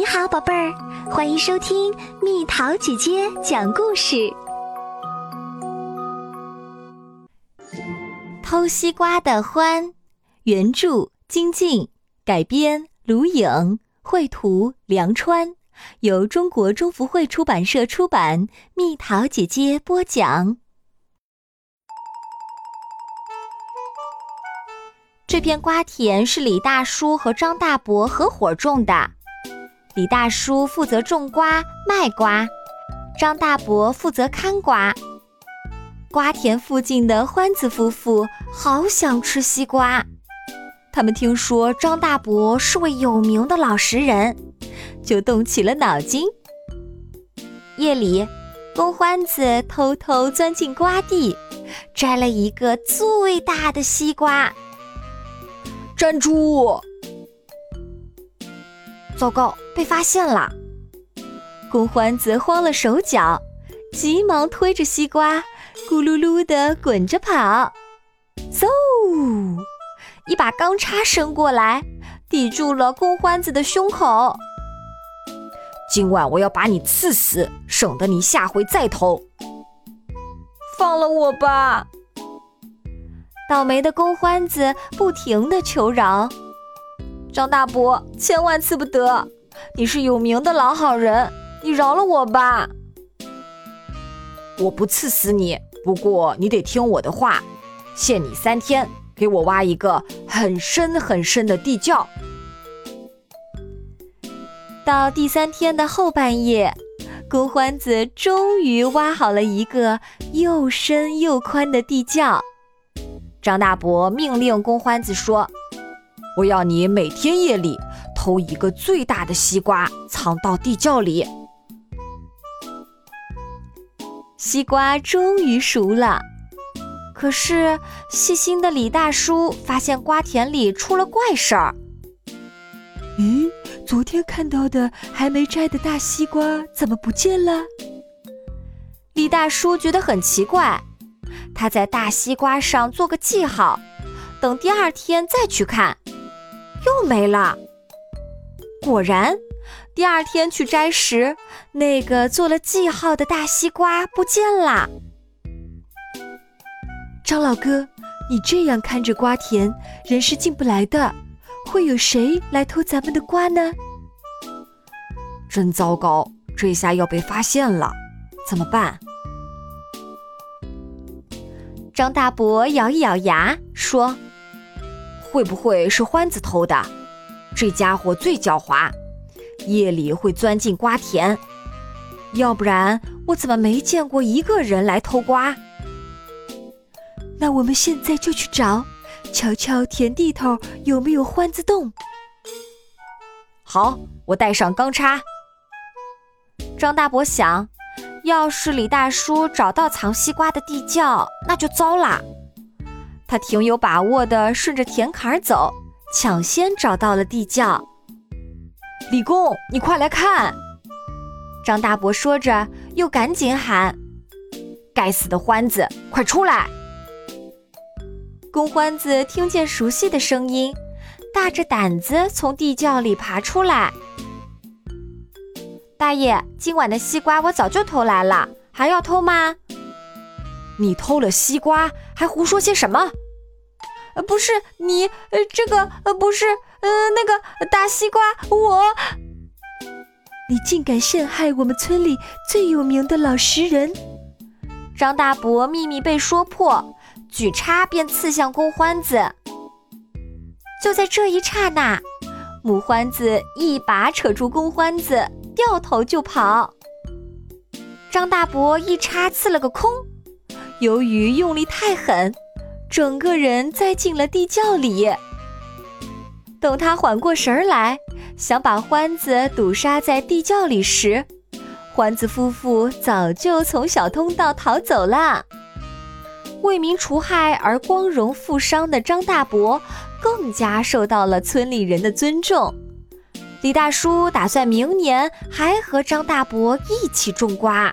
你好，宝贝儿，欢迎收听蜜桃姐姐讲故事。偷西瓜的欢，原著金靖，改编卢颖，绘图梁川，由中国中福会出版社出版。蜜桃姐姐播讲。这片瓜田是李大叔和张大伯合伙种的。李大叔负责种瓜卖瓜，张大伯负责看瓜。瓜田附近的欢子夫妇好想吃西瓜，他们听说张大伯是位有名的老实人，就动起了脑筋。夜里，公欢子偷偷钻进瓜地，摘了一个最大的西瓜。站住！糟糕，被发现了！公欢子慌了手脚，急忙推着西瓜，咕噜噜地滚着跑。嗖！一把钢叉伸过来，抵住了公欢子的胸口。今晚我要把你刺死，省得你下回再偷。放了我吧！倒霉的公欢子不停地求饶。张大伯，千万次不得！你是有名的老好人，你饶了我吧！我不刺死你，不过你得听我的话，限你三天，给我挖一个很深很深的地窖。到第三天的后半夜，公欢子终于挖好了一个又深又宽的地窖。张大伯命令公欢子说。我要你每天夜里偷一个最大的西瓜，藏到地窖里。西瓜终于熟了，可是细心的李大叔发现瓜田里出了怪事儿。咦，昨天看到的还没摘的大西瓜怎么不见了？李大叔觉得很奇怪，他在大西瓜上做个记号，等第二天再去看。又没了。果然，第二天去摘时，那个做了记号的大西瓜不见了。张老哥，你这样看着瓜田，人是进不来的。会有谁来偷咱们的瓜呢？真糟糕，这下要被发现了，怎么办？张大伯咬一咬牙说。会不会是欢子偷的？这家伙最狡猾，夜里会钻进瓜田。要不然我怎么没见过一个人来偷瓜？那我们现在就去找，瞧瞧田地头有没有欢子洞。好，我带上钢叉。张大伯想，要是李大叔找到藏西瓜的地窖，那就糟了。他挺有把握的，顺着田坎走，抢先找到了地窖。李工，你快来看！张大伯说着，又赶紧喊：“该死的欢子，快出来！”公欢子听见熟悉的声音，大着胆子从地窖里爬出来。大爷，今晚的西瓜我早就偷来了，还要偷吗？你偷了西瓜，还胡说些什么？呃，不是你，呃，这个，呃，不是，呃，那个大西瓜，我，你竟敢陷害我们村里最有名的老实人！张大伯秘密被说破，举叉便刺向公欢子。就在这一刹那，母欢子一把扯住公欢子，掉头就跑。张大伯一叉刺了个空，由于用力太狠。整个人栽进了地窖里。等他缓过神来，想把欢子堵杀在地窖里时，欢子夫妇早就从小通道逃走了。为民除害而光荣负伤的张大伯，更加受到了村里人的尊重。李大叔打算明年还和张大伯一起种瓜。